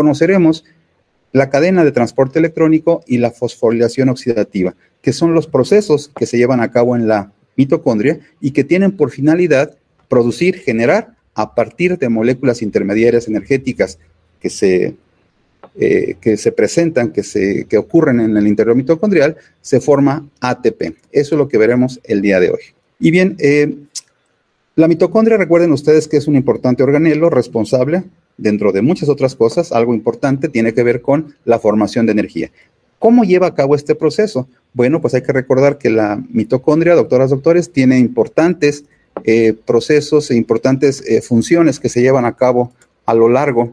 conoceremos la cadena de transporte electrónico y la fosforilación oxidativa, que son los procesos que se llevan a cabo en la mitocondria y que tienen por finalidad producir, generar a partir de moléculas intermediarias energéticas que se, eh, que se presentan, que, se, que ocurren en el interior mitocondrial, se forma ATP. Eso es lo que veremos el día de hoy. Y bien, eh, la mitocondria, recuerden ustedes que es un importante organelo responsable, dentro de muchas otras cosas, algo importante tiene que ver con la formación de energía. ¿Cómo lleva a cabo este proceso? Bueno, pues hay que recordar que la mitocondria, doctoras, doctores, tiene importantes eh, procesos e importantes eh, funciones que se llevan a cabo a lo largo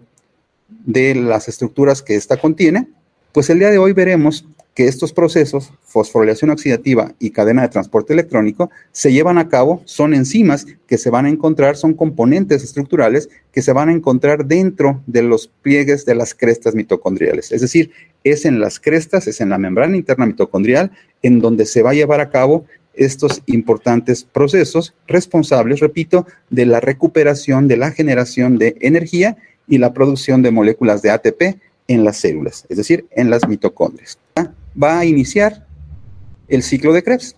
de las estructuras que ésta contiene. Pues el día de hoy veremos que estos procesos, fosforilación oxidativa y cadena de transporte electrónico, se llevan a cabo, son enzimas que se van a encontrar, son componentes estructurales que se van a encontrar dentro de los pliegues de las crestas mitocondriales. Es decir, es en las crestas, es en la membrana interna mitocondrial, en donde se va a llevar a cabo estos importantes procesos responsables, repito, de la recuperación, de la generación de energía y la producción de moléculas de ATP en las células, es decir, en las mitocondrias va a iniciar el ciclo de Krebs.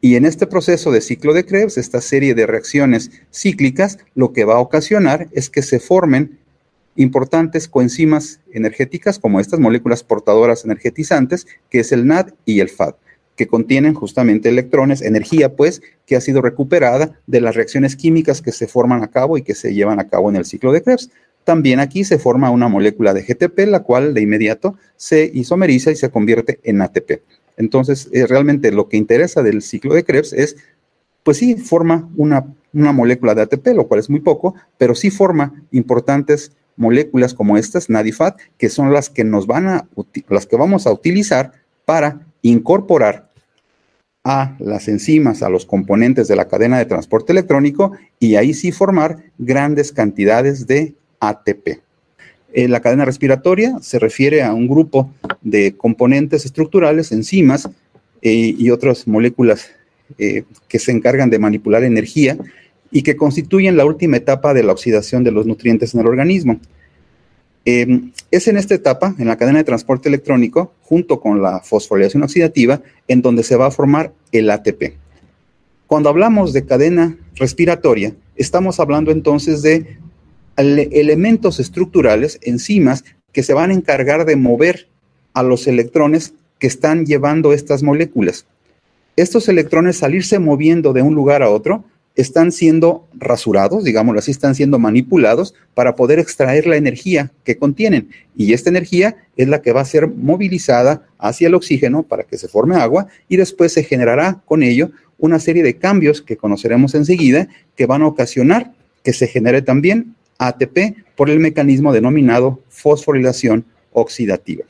Y en este proceso de ciclo de Krebs, esta serie de reacciones cíclicas, lo que va a ocasionar es que se formen importantes coenzimas energéticas como estas moléculas portadoras energetizantes, que es el NAD y el FAD, que contienen justamente electrones, energía pues, que ha sido recuperada de las reacciones químicas que se forman a cabo y que se llevan a cabo en el ciclo de Krebs. También aquí se forma una molécula de GTP, la cual de inmediato se isomeriza y se convierte en ATP. Entonces, eh, realmente lo que interesa del ciclo de Krebs es, pues sí, forma una, una molécula de ATP, lo cual es muy poco, pero sí forma importantes moléculas como estas, NADIFAT, que son las que nos van a, las que vamos a utilizar para incorporar a las enzimas, a los componentes de la cadena de transporte electrónico y ahí sí formar grandes cantidades de ATP. Eh, la cadena respiratoria se refiere a un grupo de componentes estructurales, enzimas eh, y otras moléculas eh, que se encargan de manipular energía y que constituyen la última etapa de la oxidación de los nutrientes en el organismo. es en esta etapa, en la cadena de transporte electrónico, junto con la fosforilación oxidativa, en donde se va a formar el ATP. Cuando hablamos de cadena respiratoria, estamos hablando entonces de elementos estructurales, enzimas, que se van a encargar de mover a los electrones que están llevando estas moléculas. Estos electrones salirse moviendo de un lugar a otro están siendo rasurados, digámoslo así, están siendo manipulados para poder extraer la energía que contienen. Y esta energía es la que va a ser movilizada hacia el oxígeno para que se forme agua y después se generará con ello una serie de cambios que conoceremos enseguida que van a ocasionar que se genere también ATP por el mecanismo denominado fosforilación oxidativa.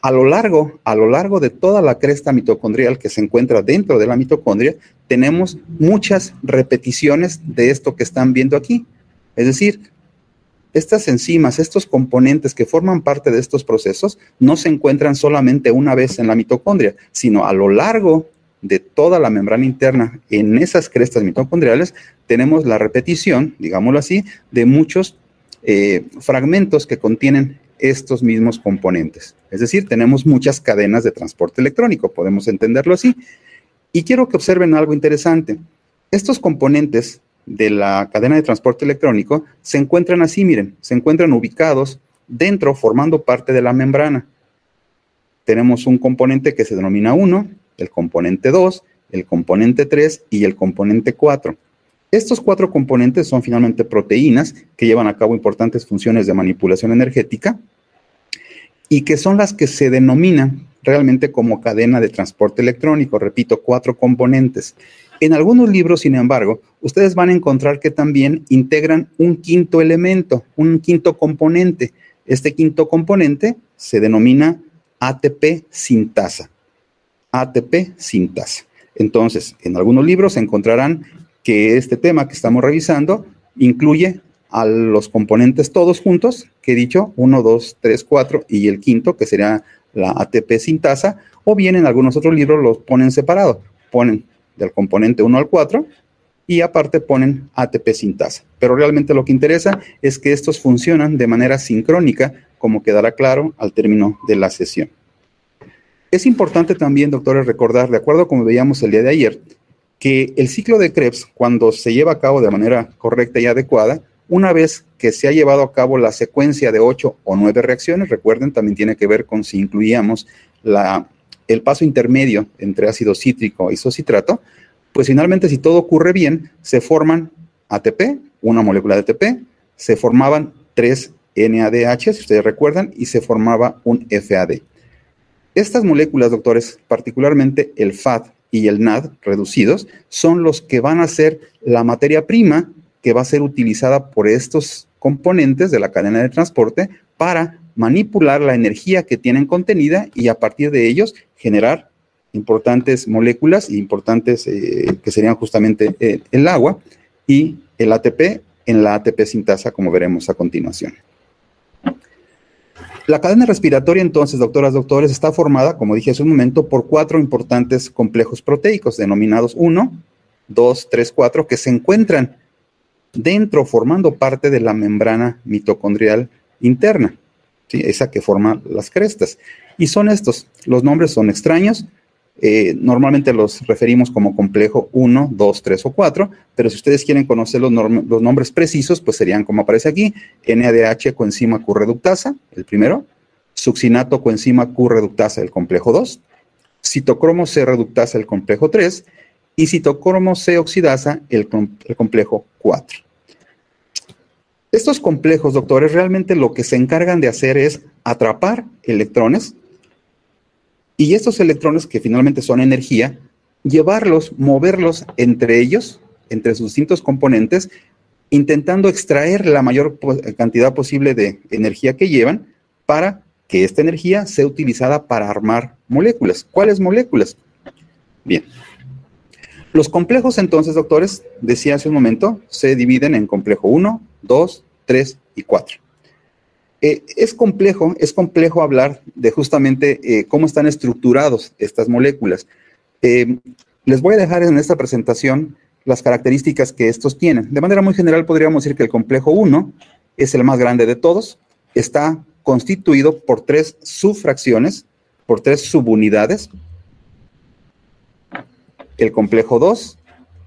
A lo largo, a lo largo de toda la cresta mitocondrial que se encuentra dentro de la mitocondria, tenemos muchas repeticiones de esto que están viendo aquí. Es decir, estas enzimas, estos componentes que forman parte de estos procesos, no se encuentran solamente una vez en la mitocondria, sino a lo largo de toda la membrana interna en esas crestas mitocondriales, tenemos la repetición, digámoslo así, de muchos eh, fragmentos que contienen estos mismos componentes. Es decir, tenemos muchas cadenas de transporte electrónico, podemos entenderlo así. Y quiero que observen algo interesante. Estos componentes de la cadena de transporte electrónico se encuentran así, miren, se encuentran ubicados dentro, formando parte de la membrana. Tenemos un componente que se denomina 1, el componente 2, el componente 3 y el componente 4. Estos cuatro componentes son finalmente proteínas que llevan a cabo importantes funciones de manipulación energética y que son las que se denominan realmente como cadena de transporte electrónico. Repito, cuatro componentes. En algunos libros, sin embargo, ustedes van a encontrar que también integran un quinto elemento, un quinto componente. Este quinto componente se denomina ATP sintasa. ATP sintasa. Entonces, en algunos libros encontrarán que este tema que estamos revisando incluye a los componentes todos juntos, que he dicho, 1, 2, 3, 4, y el quinto, que sería la ATP sintasa, o bien en algunos otros libros los ponen separado, ponen del componente 1 al 4 y aparte ponen ATP sintasa. Pero realmente lo que interesa es que estos funcionan de manera sincrónica como quedará claro al término de la sesión. Es importante también, doctores, recordar, de acuerdo como veíamos el día de ayer, que el ciclo de Krebs, cuando se lleva a cabo de manera correcta y adecuada, una vez que se ha llevado a cabo la secuencia de ocho o nueve reacciones, recuerden, también tiene que ver con si incluíamos el paso intermedio entre ácido cítrico y isocitrato, pues finalmente si todo ocurre bien, se forman ATP, una molécula de ATP, se formaban tres NADH, si ustedes recuerdan, y se formaba un FAD. Estas moléculas, doctores, particularmente el FAD y el NAD reducidos, son los que van a ser la materia prima que va a ser utilizada por estos componentes de la cadena de transporte para manipular la energía que tienen contenida y a partir de ellos generar importantes moléculas importantes eh, que serían justamente eh, el agua y el ATP en la ATP sintasa, como veremos a continuación. La cadena respiratoria, entonces, doctoras, doctores, está formada, como dije hace un momento, por cuatro importantes complejos proteicos, denominados 1, 2, 3, 4, que se encuentran dentro, formando parte de la membrana mitocondrial interna, esa que forma las crestas. Y son estos, los nombres son extraños, eh, normalmente los referimos como complejo 1, 2, 3 o 4, pero si ustedes quieren conocer los, nombres precisos, pues serían como aparece aquí, NADH coenzima Q-reductasa, el primero, succinato coenzima Q-reductasa, el complejo 2, citocromo C-reductasa, el complejo 3, y citocromo C-oxidasa, el, el complejo 4. Estos complejos, doctores, realmente lo que se encargan de hacer es atrapar electrones y estos electrones, que finalmente son energía, llevarlos, moverlos entre ellos, entre sus distintos componentes, intentando extraer la mayor cantidad posible de energía que llevan para que esta energía sea utilizada para armar moléculas. ¿Cuáles moléculas? Bien. Los complejos entonces, doctores, decía hace un momento, se dividen en complejo 1, 2, 3 y 4. Eh, es complejo, es complejo hablar de justamente eh, cómo están estructurados estas moléculas. Eh, les voy a dejar en esta presentación las características que estos tienen. De manera muy general podríamos decir que el complejo 1 es el más grande de todos, está constituido por tres subfracciones, por tres subunidades. El complejo 2,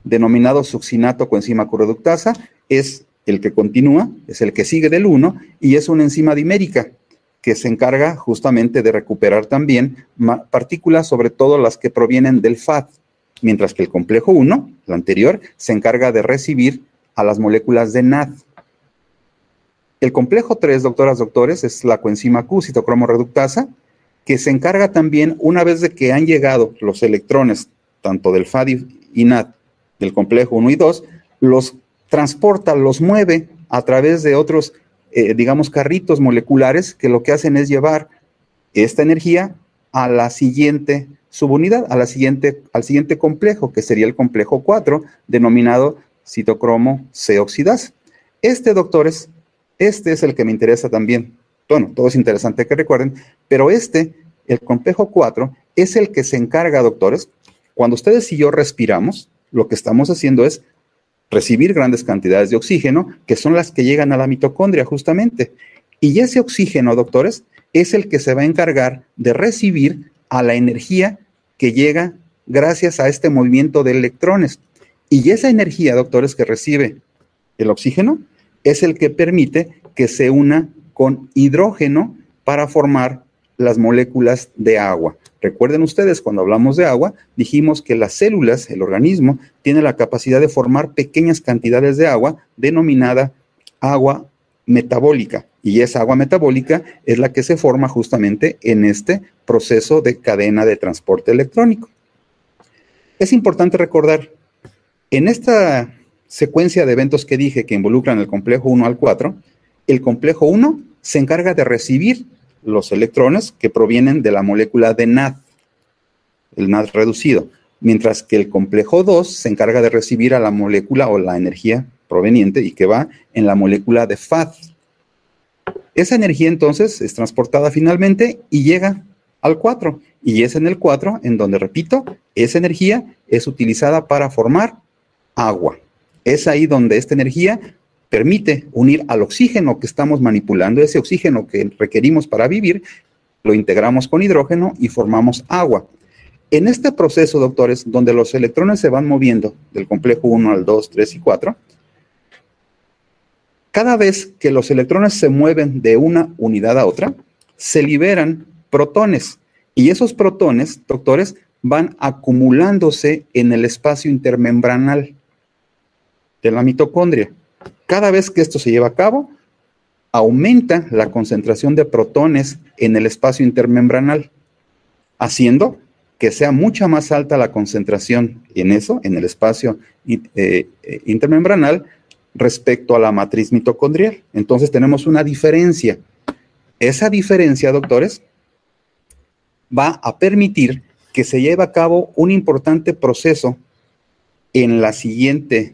denominado succinato coenzima correductasa, es el que continúa es el que sigue del 1 y es una enzima dimérica que se encarga justamente de recuperar también partículas, sobre todo las que provienen del FAD, mientras que el complejo 1, el anterior, se encarga de recibir a las moléculas de NAD. El complejo 3, doctoras, doctores, es la coenzima Q, citocromo reductasa, que se encarga también, una vez de que han llegado los electrones, tanto del FAD y NAD, del complejo 1 y 2, los transporta, los mueve a través de otros, eh, digamos, carritos moleculares que lo que hacen es llevar esta energía a la siguiente subunidad, a la siguiente, al siguiente complejo, que sería el complejo 4, denominado citocromo C oxidasa. Este, doctores, este es el que me interesa también. Bueno, todo es interesante que recuerden, pero este, el complejo 4, es el que se encarga, doctores, cuando ustedes y yo respiramos, lo que estamos haciendo es recibir grandes cantidades de oxígeno, que son las que llegan a la mitocondria justamente. Y ese oxígeno, doctores, es el que se va a encargar de recibir a la energía que llega gracias a este movimiento de electrones. Y esa energía, doctores, que recibe el oxígeno, es el que permite que se una con hidrógeno para formar las moléculas de agua. Recuerden ustedes, cuando hablamos de agua, dijimos que las células, el organismo, tiene la capacidad de formar pequeñas cantidades de agua denominada agua metabólica. Y esa agua metabólica es la que se forma justamente en este proceso de cadena de transporte electrónico. Es importante recordar, en esta secuencia de eventos que dije que involucran el complejo 1 al 4, el complejo 1 se encarga de recibir los electrones que provienen de la molécula de NAD, el NAD reducido, mientras que el complejo 2 se encarga de recibir a la molécula o la energía proveniente y que va en la molécula de FAD. Esa energía entonces es transportada finalmente y llega al 4. Y es en el 4 en donde, repito, esa energía es utilizada para formar agua. Es ahí donde esta energía permite unir al oxígeno que estamos manipulando, ese oxígeno que requerimos para vivir, lo integramos con hidrógeno y formamos agua. En este proceso, doctores, donde los electrones se van moviendo del complejo 1 al 2, 3 y 4, cada vez que los electrones se mueven de una unidad a otra, se liberan protones. Y esos protones, doctores, van acumulándose en el espacio intermembranal de la mitocondria. Cada vez que esto se lleva a cabo, aumenta la concentración de protones en el espacio intermembranal, haciendo que sea mucha más alta la concentración en eso, en el espacio eh, eh, intermembranal, respecto a la matriz mitocondrial. Entonces tenemos una diferencia. Esa diferencia, doctores, va a permitir que se lleve a cabo un importante proceso en la siguiente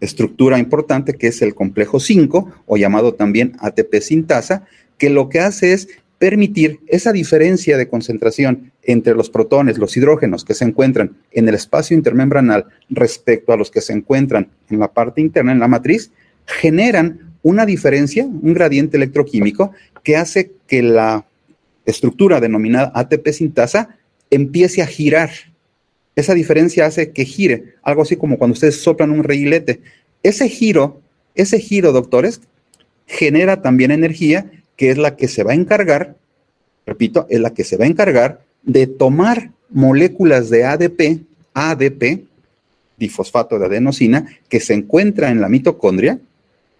estructura importante, que es el complejo 5, o llamado también ATP sintasa, que lo que hace es permitir esa diferencia de concentración entre los protones, los hidrógenos que se encuentran en el espacio intermembranal respecto a los que se encuentran en la parte interna, en la matriz, generan una diferencia, un gradiente electroquímico que hace que la estructura denominada ATP sintasa empiece a girar. Esa diferencia hace que gire, algo así como cuando ustedes soplan un reguilete. Ese giro, ese giro, doctores, genera también energía que es la que se va a encargar, repito, es la que se va a encargar de tomar moléculas de ADP, ADP, difosfato de adenosina, que se encuentra en la mitocondria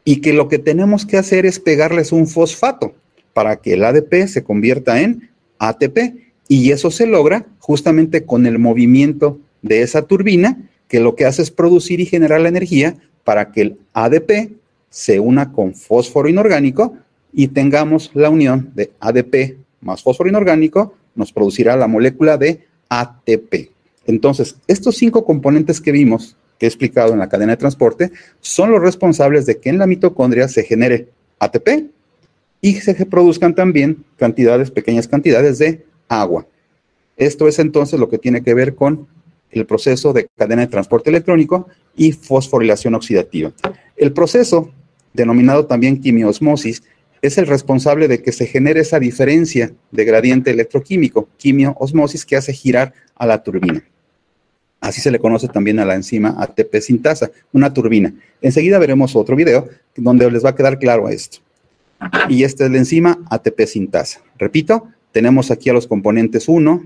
y que lo que tenemos que hacer es pegarles un fosfato para que el ADP se convierta en ATP y eso se logra justamente con el movimiento de esa turbina que lo que hace es producir y generar la energía para que el ADP se una con fósforo inorgánico y tengamos la unión de ADP más fósforo inorgánico, nos producirá la molécula de ATP. Entonces, estos cinco componentes que vimos, que he explicado en la cadena de transporte, son los responsables de que en la mitocondria se genere ATP y se produzcan también cantidades, pequeñas cantidades de agua. Esto es entonces lo que tiene que ver con el proceso de cadena de transporte electrónico y fosforilación oxidativa. El proceso, denominado también quimiosmosis, es el responsable de que se genere esa diferencia de gradiente electroquímico, quimioosmosis, que hace girar a la turbina. Así se le conoce también a la enzima ATP sintasa, una turbina. Enseguida veremos otro video donde les va a quedar claro esto. Y esta es la enzima ATP sintasa. Repito, tenemos aquí a los componentes 1,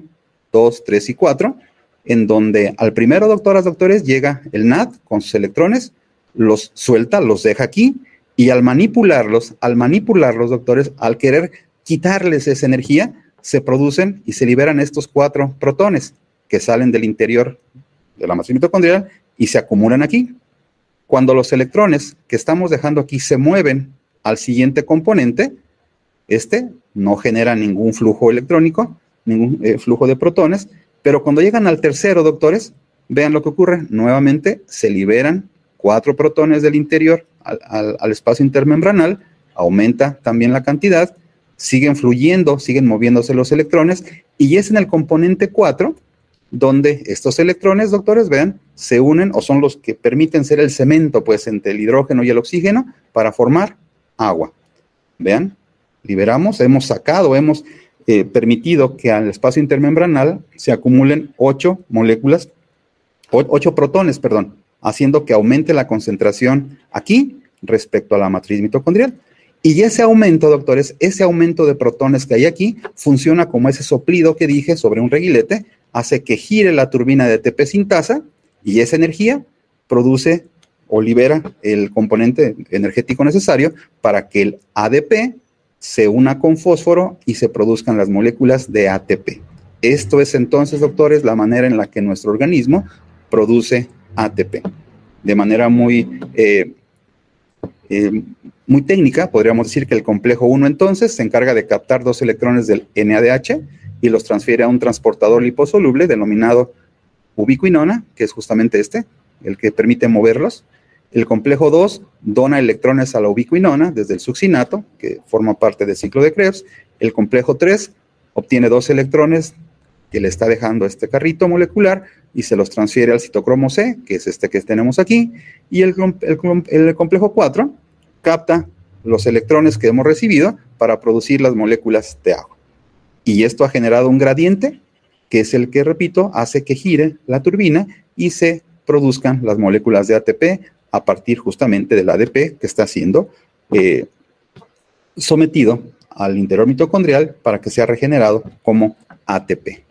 2, 3 y 4, en donde al primero, doctoras, doctores, llega el NAD con sus electrones, los suelta, los deja aquí, y al manipularlos, al manipularlos, doctores, al querer quitarles esa energía, se producen y se liberan estos cuatro protones que salen del interior de la matriz mitocondrial y se acumulan aquí. Cuando los electrones que estamos dejando aquí se mueven al siguiente componente, este no genera ningún flujo electrónico, ningún eh, flujo de protones, pero cuando llegan al tercero, doctores, vean lo que ocurre. Nuevamente se liberan cuatro protones del interior al, espacio intermembranal, aumenta también la cantidad, siguen fluyendo, siguen moviéndose los electrones, y es en el componente 4 donde estos electrones, doctores, vean, se unen o son los que permiten ser el cemento, pues, entre el hidrógeno y el oxígeno para formar agua. Vean, liberamos, hemos sacado, hemos eh, permitido que al espacio intermembranal se acumulen ocho moléculas, ocho protones, perdón, haciendo que aumente la concentración aquí respecto a la matriz mitocondrial. Y ese aumento, doctores, ese aumento de protones que hay aquí funciona como ese soplido que dije sobre un reguilete, hace que gire la turbina de ATP sintasa y esa energía produce o libera el componente energético necesario para que el ADP se una con fósforo y se produzcan las moléculas de ATP. Esto es entonces, doctores, la manera en la que nuestro organismo produce ATP. De manera muy, eh, eh, muy técnica, podríamos decir que el complejo 1 entonces se encarga de captar dos electrones del NADH y los transfiere a un transportador liposoluble denominado ubiquinona, que es justamente este, el que permite moverlos. El complejo 2 dona electrones a la ubiquinona desde el succinato, que forma parte del ciclo de Krebs. El complejo 3 obtiene dos electrones que le está dejando este carrito molecular y se los transfiere al citocromo C, que es este que tenemos aquí, y el, complejo 4 capta los electrones que hemos recibido para producir las moléculas de agua. Y esto ha generado un gradiente, que es el que, repito, hace que gire la turbina y se produzcan las moléculas de ATP a partir justamente del ADP que está siendo eh, sometido al interior mitocondrial para que sea regenerado como ATP.